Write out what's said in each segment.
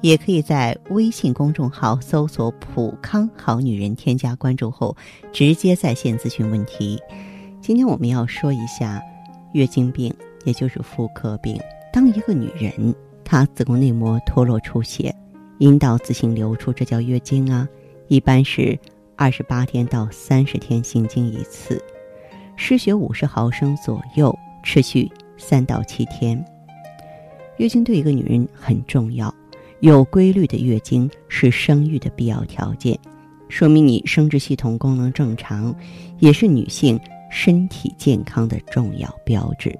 也可以在微信公众号搜索“普康好女人”，添加关注后直接在线咨询问题。今天我们要说一下月经病，也就是妇科病。当一个女人她子宫内膜脱落出血，阴道自行流出，这叫月经啊。一般是二十八天到三十天行经一次，失血五十毫升左右，持续三到七天。月经对一个女人很重要。有规律的月经是生育的必要条件，说明你生殖系统功能正常，也是女性身体健康的重要标志。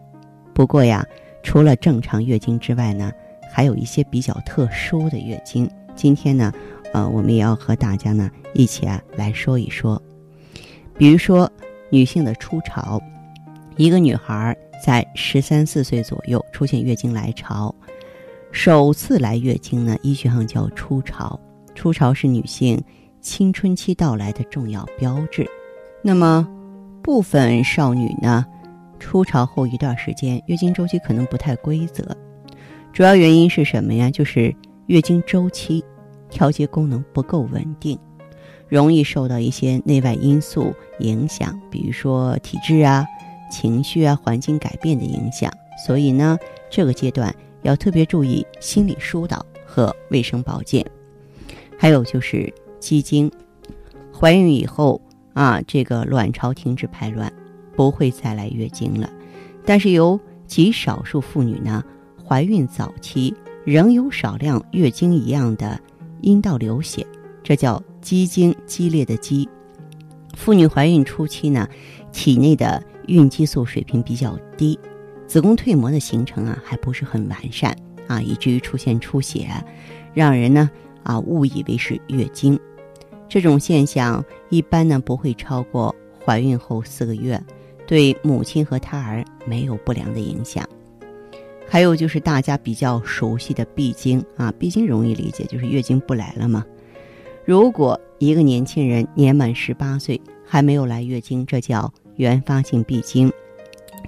不过呀，除了正常月经之外呢，还有一些比较特殊的月经。今天呢，呃，我们也要和大家呢一起啊来说一说。比如说，女性的初潮，一个女孩在十三四岁左右出现月经来潮。首次来月经呢，医学上叫初潮。初潮是女性青春期到来的重要标志。那么，部分少女呢，初潮后一段时间月经周期可能不太规则。主要原因是什么呀？就是月经周期调节功能不够稳定，容易受到一些内外因素影响，比如说体质啊、情绪啊、环境改变的影响。所以呢，这个阶段。要特别注意心理疏导和卫生保健，还有就是积经。怀孕以后啊，这个卵巢停止排卵，不会再来月经了。但是有极少数妇女呢，怀孕早期仍有少量月经一样的阴道流血，这叫积经，激烈的鸡。妇女怀孕初期呢，体内的孕激素水平比较低。子宫蜕膜的形成啊，还不是很完善啊，以至于出现出血，让人呢啊误以为是月经。这种现象一般呢不会超过怀孕后四个月，对母亲和胎儿没有不良的影响。还有就是大家比较熟悉的闭经啊，闭经容易理解，就是月经不来了嘛。如果一个年轻人年满十八岁还没有来月经，这叫原发性闭经。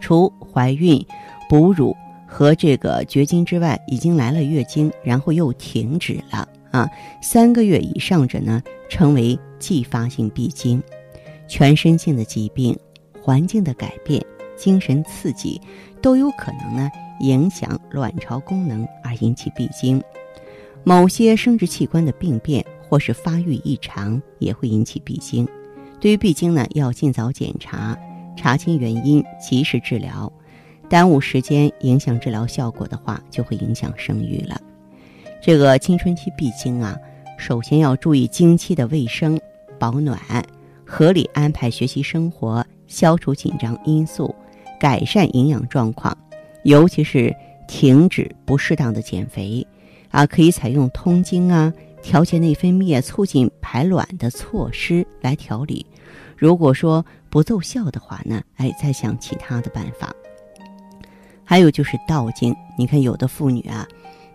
除怀孕、哺乳和这个绝经之外，已经来了月经，然后又停止了啊，三个月以上者呢，称为继发性闭经。全身性的疾病、环境的改变、精神刺激，都有可能呢影响卵巢功能而引起闭经。某些生殖器官的病变或是发育异常也会引起闭经。对于闭经呢，要尽早检查。查清原因，及时治疗。耽误时间，影响治疗效果的话，就会影响生育了。这个青春期闭经啊，首先要注意经期的卫生、保暖，合理安排学习生活，消除紧张因素，改善营养状况，尤其是停止不适当的减肥。啊，可以采用通经啊、调节内分泌、促进排卵的措施来调理。如果说不奏效的话呢，哎，再想其他的办法。还有就是道经，你看有的妇女啊，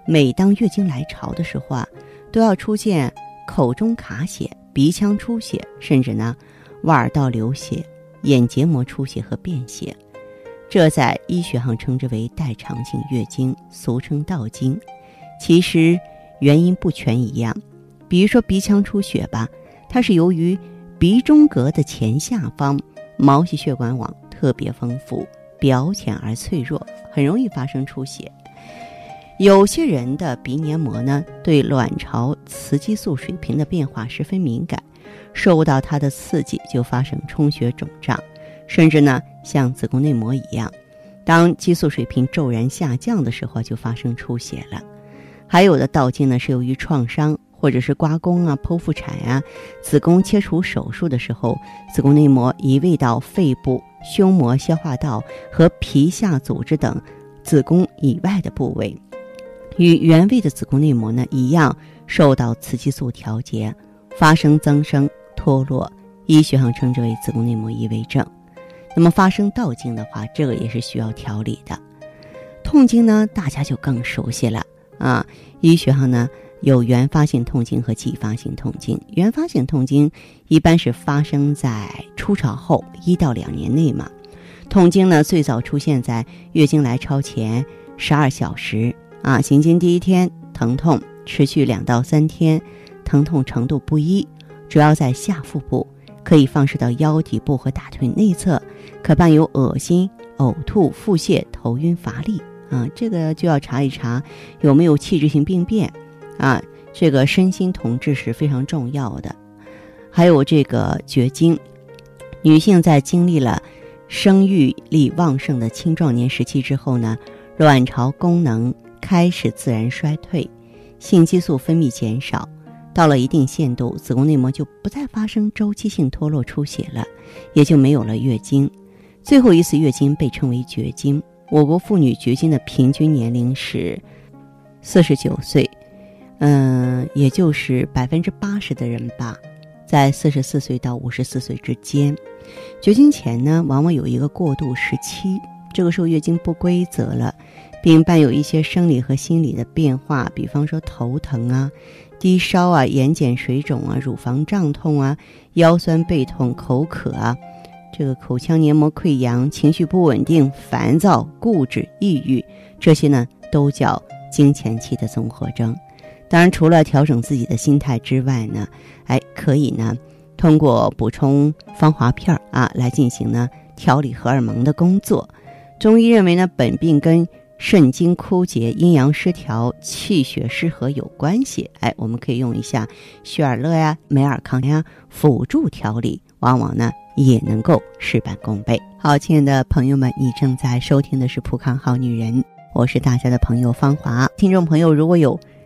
每当月经来潮的时候啊，都要出现口中卡血、鼻腔出血，甚至呢，外耳道流血、眼结膜出血和便血，这在医学上称之为代偿性月经，俗称道经。其实原因不全一样，比如说鼻腔出血吧，它是由于。鼻中隔的前下方毛细血管网特别丰富，表浅而脆弱，很容易发生出血。有些人的鼻黏膜呢，对卵巢雌激素水平的变化十分敏感，受到它的刺激就发生充血肿胀，甚至呢像子宫内膜一样，当激素水平骤然下降的时候就发生出血了。还有的倒经呢是由于创伤。或者是刮宫啊、剖腹产呀、子宫切除手术的时候，子宫内膜移位到肺部、胸膜、消化道和皮下组织等子宫以外的部位，与原位的子宫内膜呢一样，受到雌激素调节，发生增生、脱落，医学上称之为子宫内膜异位症。那么发生倒经的话，这个也是需要调理的。痛经呢，大家就更熟悉了啊。医学上呢有原发性痛经和继发性痛经。原发性痛经一般是发生在初潮后一到两年内嘛。痛经呢最早出现在月经来潮前十二小时啊，行经第一天疼痛持续两到三天，疼痛程度不一，主要在下腹部，可以放射到腰底部和大腿内侧，可伴有恶心、呕吐、腹泻、头晕、乏力。啊，这个就要查一查有没有器质性病变，啊，这个身心同治是非常重要的。还有这个绝经，女性在经历了生育力旺盛的青壮年时期之后呢，卵巢功能开始自然衰退，性激素分泌减少，到了一定限度，子宫内膜就不再发生周期性脱落出血了，也就没有了月经。最后一次月经被称为绝经。我国妇女绝经的平均年龄是四十九岁，嗯，也就是百分之八十的人吧，在四十四岁到五十四岁之间。绝经前呢，往往有一个过渡时期，这个时候月经不规则了，并伴有一些生理和心理的变化，比方说头疼啊、低烧啊、眼睑水肿啊、乳房胀痛啊、腰酸背痛、口渴啊。这个口腔黏膜溃疡、情绪不稳定、烦躁、固执、抑郁，这些呢都叫经前期的综合征。当然，除了调整自己的心态之外呢，哎，可以呢通过补充芳华片儿啊来进行呢调理荷尔蒙的工作。中医认为呢，本病跟肾经枯竭、阴阳失调、气血失和有关系。哎，我们可以用一下血尔乐呀、美尔康呀辅助调理，往往呢。也能够事半功倍。好，亲爱的朋友们，你正在收听的是《普康好女人》，我是大家的朋友芳华。听众朋友，如果有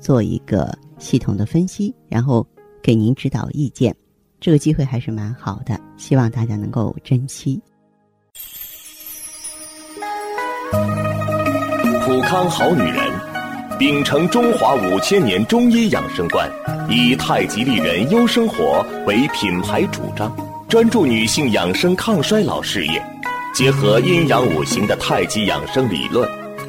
做一个系统的分析，然后给您指导意见。这个机会还是蛮好的，希望大家能够珍惜。普康好女人，秉承中华五千年中医养生观，以太极丽人优生活为品牌主张。专注女性养生抗衰老事业，结合阴阳五行的太极养生理论，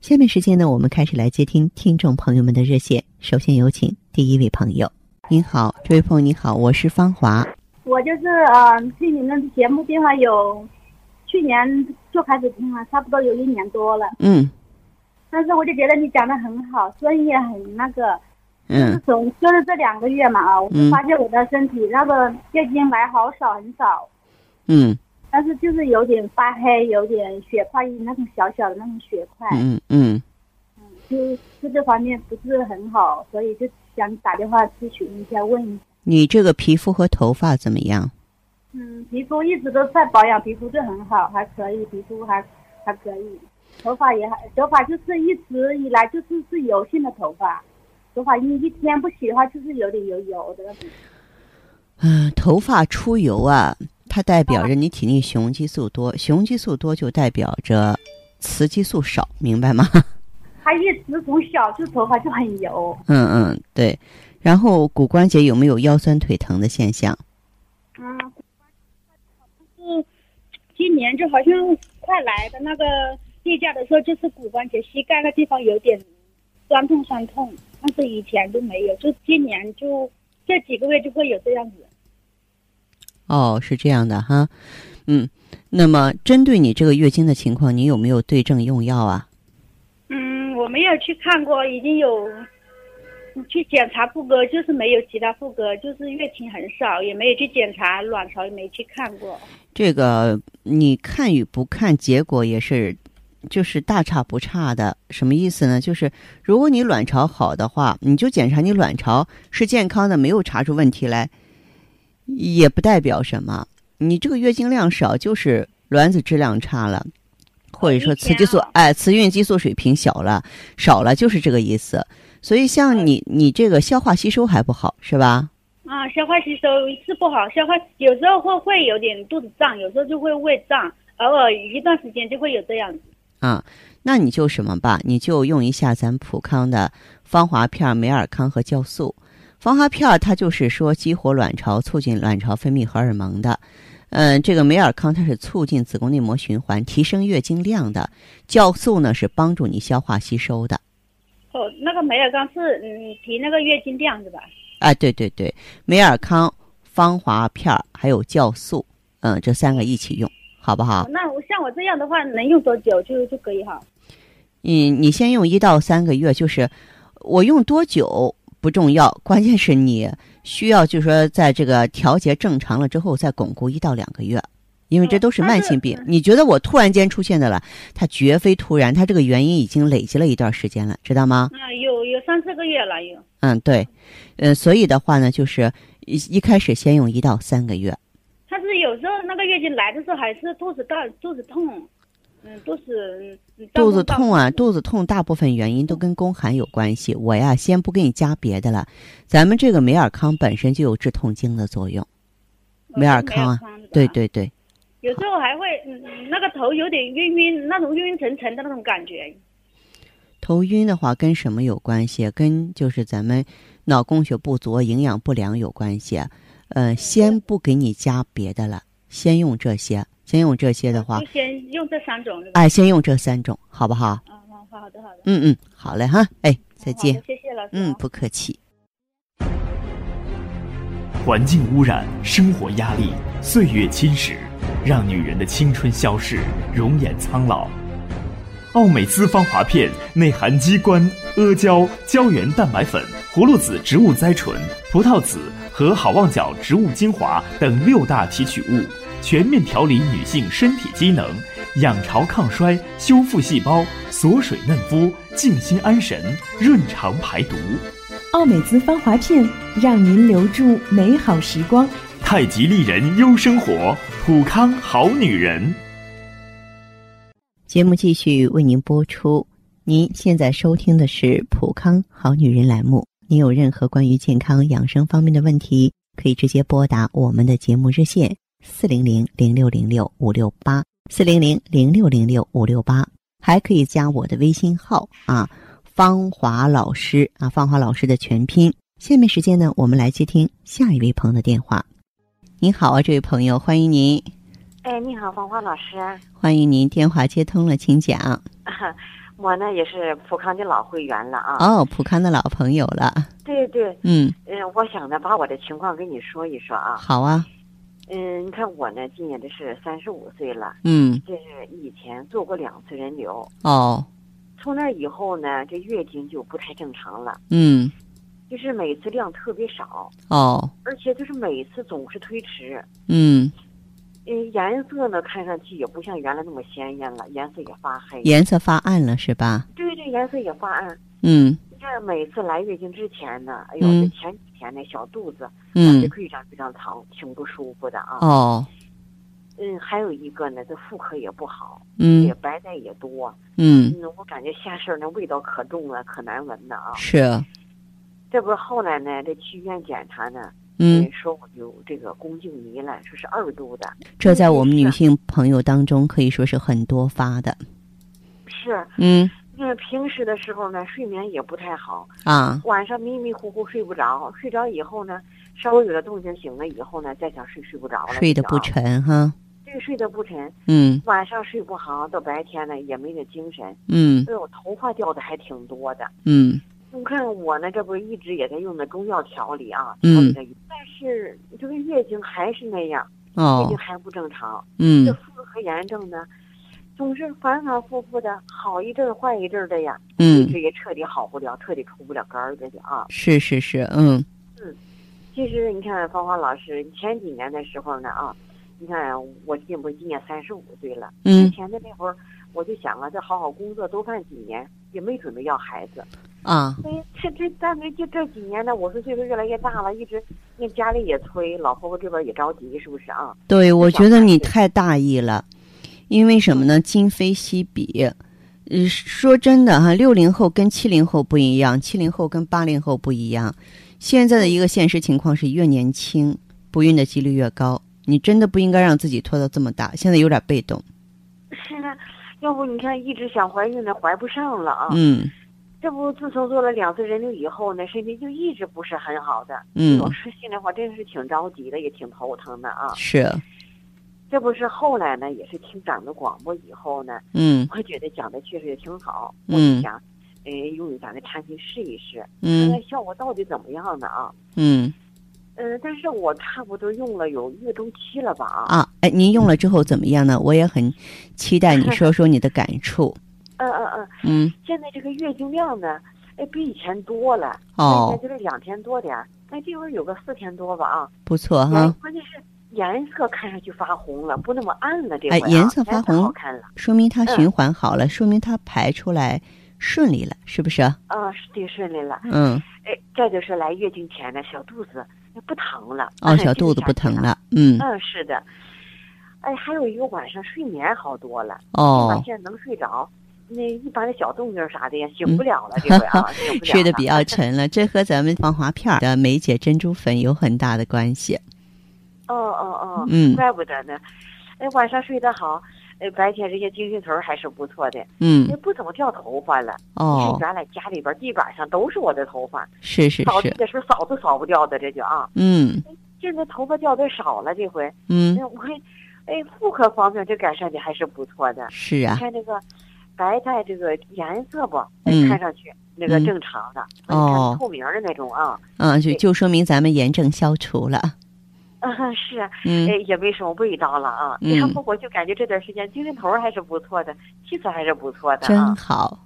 下面时间呢，我们开始来接听听众朋友们的热线。首先有请第一位朋友。您好，这位朋友你好，我是芳华。我就是呃，听你们节目电话有，去年就开始听了，差不多有一年多了。嗯。但是我就觉得你讲的很好，专业很那个。嗯。自从就是这两个月嘛啊，我就发现我的身体那个月经来好少很少。嗯。但是就是有点发黑，有点血块，那种小小的那种血块。嗯嗯嗯，就就这方面不是很好，所以就想打电话咨询一下，问一下。你这个皮肤和头发怎么样？嗯，皮肤一直都在保养，皮肤就很好，还可以，皮肤还还可以，头发也还，头发就是一直以来就是是油性的头发，头发一一天不洗的话就是有点油油的。嗯，头发出油啊。它代表着你体内雄激素多，雄激素多就代表着雌激素少，明白吗？它一直从小就头发就很油。嗯嗯，对，然后骨关节有没有腰酸腿疼的现象？嗯，是今年就好像快来的那个例假的时候，就是骨关节膝盖那地方有点酸痛酸痛，但是以前都没有，就今年就这几个月就会有这样子。哦，是这样的哈，嗯，那么针对你这个月经的情况，你有没有对症用药啊？嗯，我没有去看过，已经有去检查妇科，就是没有其他妇科，就是月经很少，也没有去检查卵巢，也没去看过。这个你看与不看，结果也是就是大差不差的。什么意思呢？就是如果你卵巢好的话，你就检查你卵巢是健康的，没有查出问题来。也不代表什么，你这个月经量少就是卵子质量差了，或者说雌激素哎，雌孕激素水平小了少了，就是这个意思。所以像你你这个消化吸收还不好是吧？啊，消化吸收是不好，消化有时候会会有点肚子胀，有时候就会胃胀，偶尔一段时间就会有这样子。啊，那你就什么吧，你就用一下咱普康的芳华片、美尔康和酵素。芳华片儿它就是说激活卵巢、促进卵巢分泌荷尔蒙的，嗯，这个美尔康它是促进子宫内膜循环、提升月经量的，酵素呢是帮助你消化吸收的。哦，那个美尔康是嗯提那个月经量是吧？啊，对对对，美尔康、芳华片儿还有酵素，嗯，这三个一起用，好不好？那我像我这样的话，能用多久就就可以哈？嗯，你先用一到三个月，就是我用多久？不重要，关键是你需要，就是说，在这个调节正常了之后，再巩固一到两个月，因为这都是慢性病。你觉得我突然间出现的了，它绝非突然，它这个原因已经累积了一段时间了，知道吗？啊，有有三四个月了，有。嗯，对，嗯，所以的话呢，就是一一开始先用一到三个月。他是有时候那个月经来的时候，还是肚子大，肚子痛。嗯，都是肚子痛啊，肚子痛，大部分原因都跟宫寒有关系。我呀，先不给你加别的了，咱们这个美尔康本身就有治痛经的作用。美尔康啊，对对对。有时候还会，嗯，那个头有点晕晕，那种晕晕沉沉的那种感觉。头晕的话，跟什么有关系？跟就是咱们脑供血不足、营养不良有关系。呃，先不给你加别的了，先用这些。先用这些的话，就先用这三种。哎，先用这三种，好不好？嗯，好好的，好的。嗯嗯，好嘞哈，哎，再见。谢谢老师。嗯，不客气。环境污染、生活压力、岁月侵蚀，让女人的青春消逝，容颜苍老。奥美姿芳华片内含鸡冠、阿胶、胶原蛋白粉、葫芦籽植物甾醇、葡萄籽和好望角植物精华等六大提取物。全面调理女性身体机能，养巢抗衰，修复细胞，锁水嫩肤，静心安神，润肠排毒。奥美姿芳华片，让您留住美好时光。太极丽人优生活，普康好女人。节目继续为您播出。您现在收听的是普康好女人栏目。您有任何关于健康养生方面的问题，可以直接拨打我们的节目热线。四零零零六零六五六八，四零零零六零六五六八，还可以加我的微信号啊，芳华老师啊，芳华老师的全拼。下面时间呢，我们来接听下一位朋友的电话。您好啊，这位朋友，欢迎您。哎，你好，芳华老师。欢迎您，电话接通了，请讲。我呢也是普康的老会员了啊。哦，普康的老朋友了。对对。嗯。嗯，我想呢，把我的情况跟你说一说啊。好啊。嗯，你看我呢，今年这是三十五岁了。嗯，这是以前做过两次人流。哦，从那以后呢，这月经就不太正常了。嗯，就是每次量特别少。哦，而且就是每次总是推迟。嗯，嗯，颜色呢，看上去也不像原来那么鲜艳了，颜色也发黑。颜色发暗了是吧？对对，颜色也发暗。嗯。这每次来月经之前呢，哎呦，这前几天那小肚子，嗯，非常非常疼，挺不舒服的啊。哦，嗯，还有一个呢，这妇科也不好，嗯，也白带也多，嗯，我感觉下身那味道可重了，可难闻了啊。是，这不是后来呢，这去医院检查呢，嗯，说我有这个宫颈糜烂，说是二度的。这在我们女性朋友当中可以说是很多发的。是，嗯。因为平时的时候呢，睡眠也不太好，啊，晚上迷迷糊糊睡不着，睡着以后呢，稍微有点动静醒了以后呢，再想睡睡不着了，睡得不沉哈，这个睡得不沉，嗯。晚上睡不好，到白天呢也没那精神，嗯。哎呦，头发掉的还挺多的。嗯。你看我呢，这不是一直也在用的中药调理啊，嗯。调理的，但是这个月经还是那样，月哦经还不正常。嗯。这妇科炎症呢，总是反反复复的，好一阵儿坏一阵儿的呀，嗯一直也彻底好不了，彻底出不了根儿这就啊。是是是嗯嗯其实你看，芳华老师前几年的时候呢啊，你看我今不今年三十五岁了，嗯之前的那会儿我就想啊，这好好工作多干几年，也没准备要孩子。啊所以这这但是就这几年呢，我是岁数越来越大了，一直那家里也催，老婆婆这边也着急，是不是啊？对，我觉得你太大意了，因为什么呢？今非昔比。呃，说真的哈，六零后跟七零后不一样，七零后跟八零后不一样。现在的一个现实情况是，越年轻不孕的几率越高。你真的不应该让自己拖到这么大，现在有点被动。是啊，要不你看一直想怀孕呢，怀不上了啊。嗯这不自从做了两次人流以后呢，身体就一直不是很好的。嗯我说心里话，真是挺着急的，也挺头疼的啊。是这不是后来呢，也是听咱们的广播以后呢，嗯我觉得讲的确实也挺好。我嗯就想，呃，用咱的产品试一试，嗯看效果到底怎么样呢啊？嗯呃，但是我差不多用了有月中期了吧啊？啊，哎，您用了之后怎么样呢？我也很期待你说说你的感触。嗯嗯嗯，嗯现在这个月经量呢，哎，比以前多了。哦以前就是两天多点儿，那这会儿有个四天多吧啊。不错哈，关键是颜色看上去发红了，不那么暗了。这回、啊、哎颜色发红好看了。说明它嗯循环好了，说明它排出来顺利了，是不是？啊，是挺顺利了。嗯，哎，这就是来月经前呢，小肚子哎不疼了。哦，小肚子不疼。了，嗯，嗯，是的。哎，还有一个晚上睡眠好多了，哦，现在能睡着。那一般的小动静啥的呀，醒不了了，这回。睡得比较沉了，这和咱们防滑片的梅姐珍珠粉有很大的关系。哦哦哦，嗯。怪不得呢。哎，晚上睡得好，哎，白天这些精神头儿还是不错的，嗯。也，不怎么掉头发了。哦。你看，原来家里边地板上都是我的头发，是是是扫地，的时候扫都扫不掉的，这就啊。嗯。现在头发掉的少了，这回，嗯，哎，我看，哎，妇科方面这改善的还是不错的。是啊，看这个白带这个颜色不，哎嗯看上去那个嗯。正常的，哦。透明的那种啊。嗯，就就说明咱们炎症消除了。啊，是啊，嗯哎，也没什么味道了啊。嗯然后我就感觉这段时间精神头儿还是不错的，气色还是不错的真啊。好。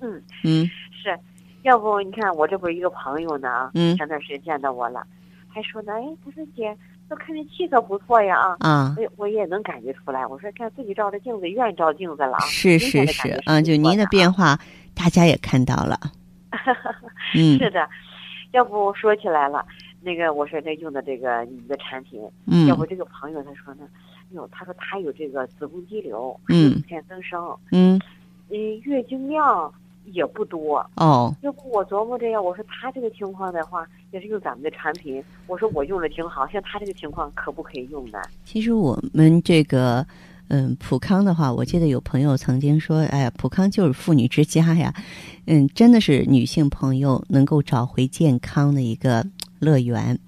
嗯，嗯是，要不你看我这不是一个朋友呢啊，嗯前段时间见到我了，还说呢，哎，他说姐，都看你气色不错呀啊。啊，我我也能感觉出来，我说看自己照着镜子，愿意照镜子了啊。是是是地感觉，啊，就您的变化。化，大家也看到了。嗯是的，要不说起来了，那个我说这用的这个你的产品，嗯要不这个朋友他说呢，哎呦，他说他有这个子宫肌瘤，嗯乳腺增生，嗯嗯，月经量也不多。哦，要不我琢磨着呀，我说他这个情况的话，也是用咱们的产品，我说我用的挺好，像他这个情况可不可以用呢？其实我们这个。嗯，普康的话，我记得有朋友曾经说：“哎呀，普康就是妇女之家呀。”嗯，真的是女性朋友能够找回健康的一个乐园。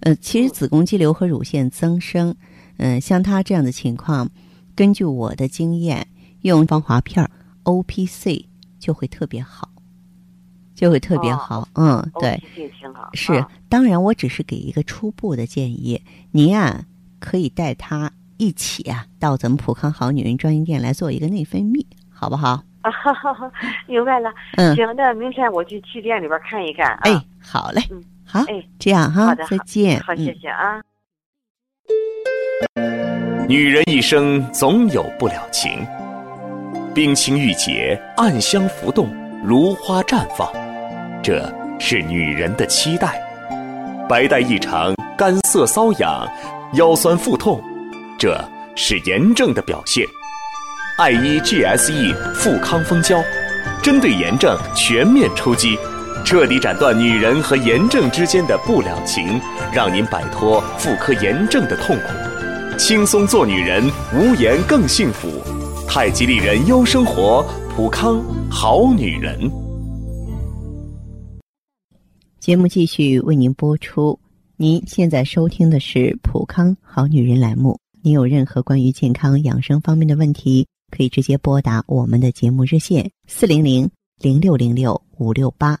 呃，其实子宫肌瘤和乳腺增生，嗯，像他这样的情况，根据我的经验，用防滑片儿 O P C 就会特别好，就会特别哦好。嗯，对。，OPC 挺好。是啊，当然，我只是给一个初步的建议，您啊可以带他一起啊到咱们普康好女人专营店来做一个内分泌，好不好？啊，明白了。嗯，行，那明天我去去店里边看一看啊。哎，好嘞，嗯好，哎这样哈好的，再见。好，谢嗯谢啊。女人一生总有不了情，冰清玉洁，暗香浮动，如花绽放，这是女人的期待。白带异常，干涩瘙痒，腰酸腹痛，这是炎症的表现。爱伊 GSE 富康蜂胶，针对炎症全面出击，彻底斩断女人和炎症之间的不了情，让您摆脱妇科炎症的痛苦。轻松做女人，无言更幸福。太极丽人优生活，普康好女人。节目继续为您播出。您现在收听的是《普康好女人》栏目。您有任何关于健康养生方面的问题，可以直接拨打我们的节目热线四零零零六零六五六八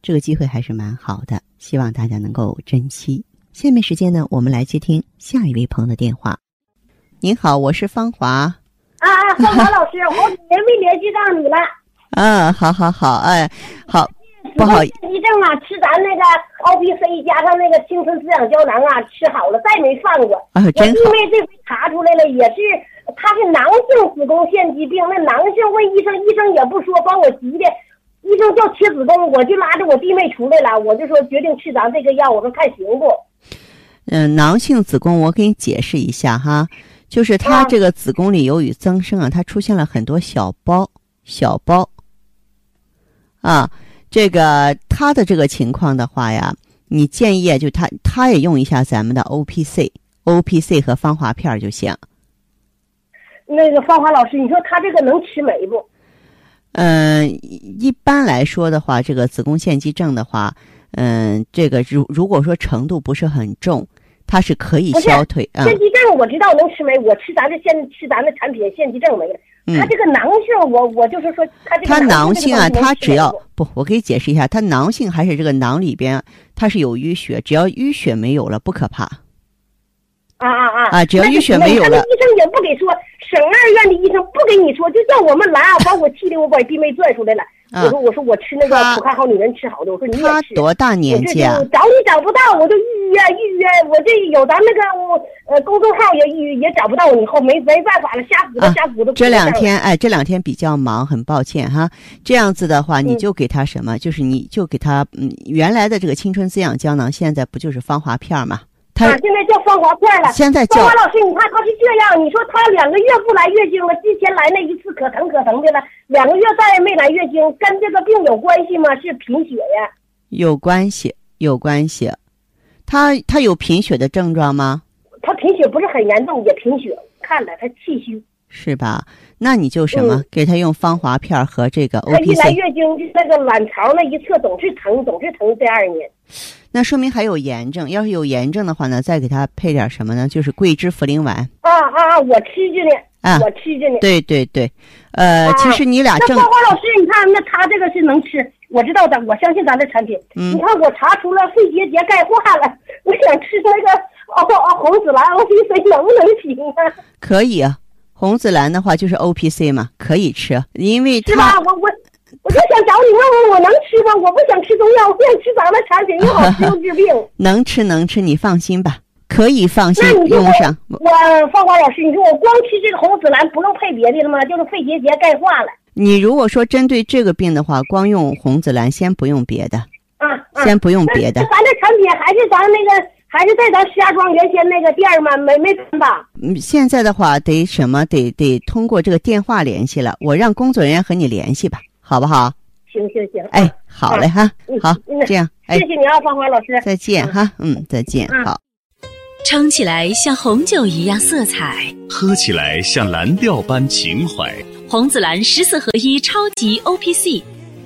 这个机会还是蛮好的，希望大家能够珍惜。下面时间呢，我们来接听下一位朋友的电话。您好，我是芳华。啊啊，芳华老师，好几年没联系上你了。啊，好好好，哎，好，不好意思，你正啊，吃咱那个 O P C 加上那个青春滋养胶囊啊，吃好了，再没犯过。啊，真好。因为这回查出来了，也是他是囊性子宫腺肌病。那囊性问医生，医生也不说，把我急的，医生叫切子宫，我就拉着我弟妹出来了，我就说决定吃咱这个药，我说看行不？嗯，囊性子宫，我给你解释一下哈，就是它这个子宫里由于增生啊，它出现了很多小包，小包。啊，这个他的这个情况的话呀，你建议就他他也用一下咱们的 O P C，O P C 和芳华片就行。那个芳华老师，你说他这个能吃没不？嗯，一般来说的话，这个子宫腺肌症的话，嗯，这个如如果说程度不是很重，它是可以消退啊。腺肌症我知道能吃没，我吃咱这腺吃咱的产品，腺肌症没了。它这个囊性，我我就是说，它这个他囊性啊，它只要不，我可以解释一下，它囊性还是这个囊里边，它是有淤血，只要淤血没有了，不可怕。啊啊啊！啊，只要淤血没有了，医生也不给说，省二院的医生不给你说，就叫我们来啊，把我气的我把弟妹拽出来了。我说我说我吃那个普康好女人吃好的，我说你也吃。他多大年纪啊？找你找不到，我就预约预约，我这有咱那个我呃公众号也预也找不到，以后没没办法了，瞎鼓捣瞎鼓捣。这两天哎，这两天比较忙，很抱歉哈。这样子的话，你就给他什么？就是你就给他嗯原来的这个青春滋养胶囊，现在不就是芳华片吗？啊，现在叫芳华片了。现在叫芳华老师，你看他是这样，你说他两个月不来月经了，之前来那一次可疼可疼的了，两个月再也没来月经，跟这个病有关系吗？是贫血呀？有关系，有关系。他他有贫血的症状吗？他贫血不是很严重，也贫血，看了他气虚。是吧？那你就什么，给他用芳华片和这个 O P C。他一来月经，那个卵巢那一侧总是疼，总是疼。这二年。那说明还有炎症，要是有炎症的话呢，再给他配点什么呢？就是桂枝茯苓丸。啊啊啊！我吃着呢，啊，我吃着呢。对对对，呃，其实你俩正。那芳华老师，你看，那他这个是能吃，我知道的，我相信咱的产品。嗯。你看，我查出了肺结节钙化了，我想吃那个哦哦红紫蓝 O P C 能不能行啊？可以啊，红紫蓝的话就是 O P C 嘛，可以吃，因为它。是吧？我我。我就想找你问问，我能吃吗？我不想吃中药，我想吃咱们产品，又好吃又治病。能吃能吃，你放心吧，可以放心用上。我芳华老师，你说我光吃这个红紫兰，不用配别的了吗？就是肺结节钙化了。你如果说针对这个病的话，光用红紫兰，先不用别的。啊啊！先不用别的。咱这产品还是咱那个，还是在咱石家庄原先那个店吗？没没分吧？嗯，现在的话得什么？得得通过这个电话联系了。我让工作人员和你联系吧。好不好？行行行，哎，好嘞哈，好，这样，谢谢你啊，芳华老师，再见哈，嗯，再见，好。撑起来像红酒一样色彩，喝起来像蓝调般情怀。红紫蓝十四合一超级 O P C，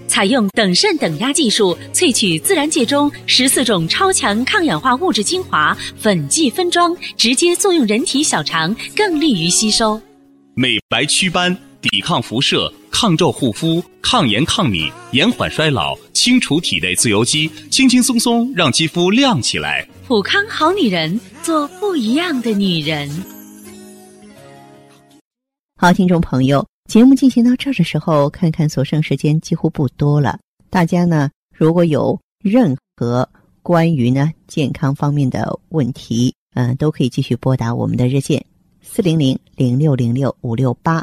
采用等渗等压技术萃取自然界中十四种超强抗氧化物质精华，粉剂分装，直接作用人体小肠，更利于吸收。美白祛斑，抵抗辐射。抗皱护肤、抗炎抗敏、延缓衰老、清除体内自由基，轻轻松松让肌肤亮起来。普康好女人，做不一样的女人。好，听众朋友，节目进行到这儿的时候，看看所剩时间几乎不多了。大家呢，如果有任何关于呢健康方面的问题，嗯，都可以继续拨打我们的热线四零零零六零六五六八。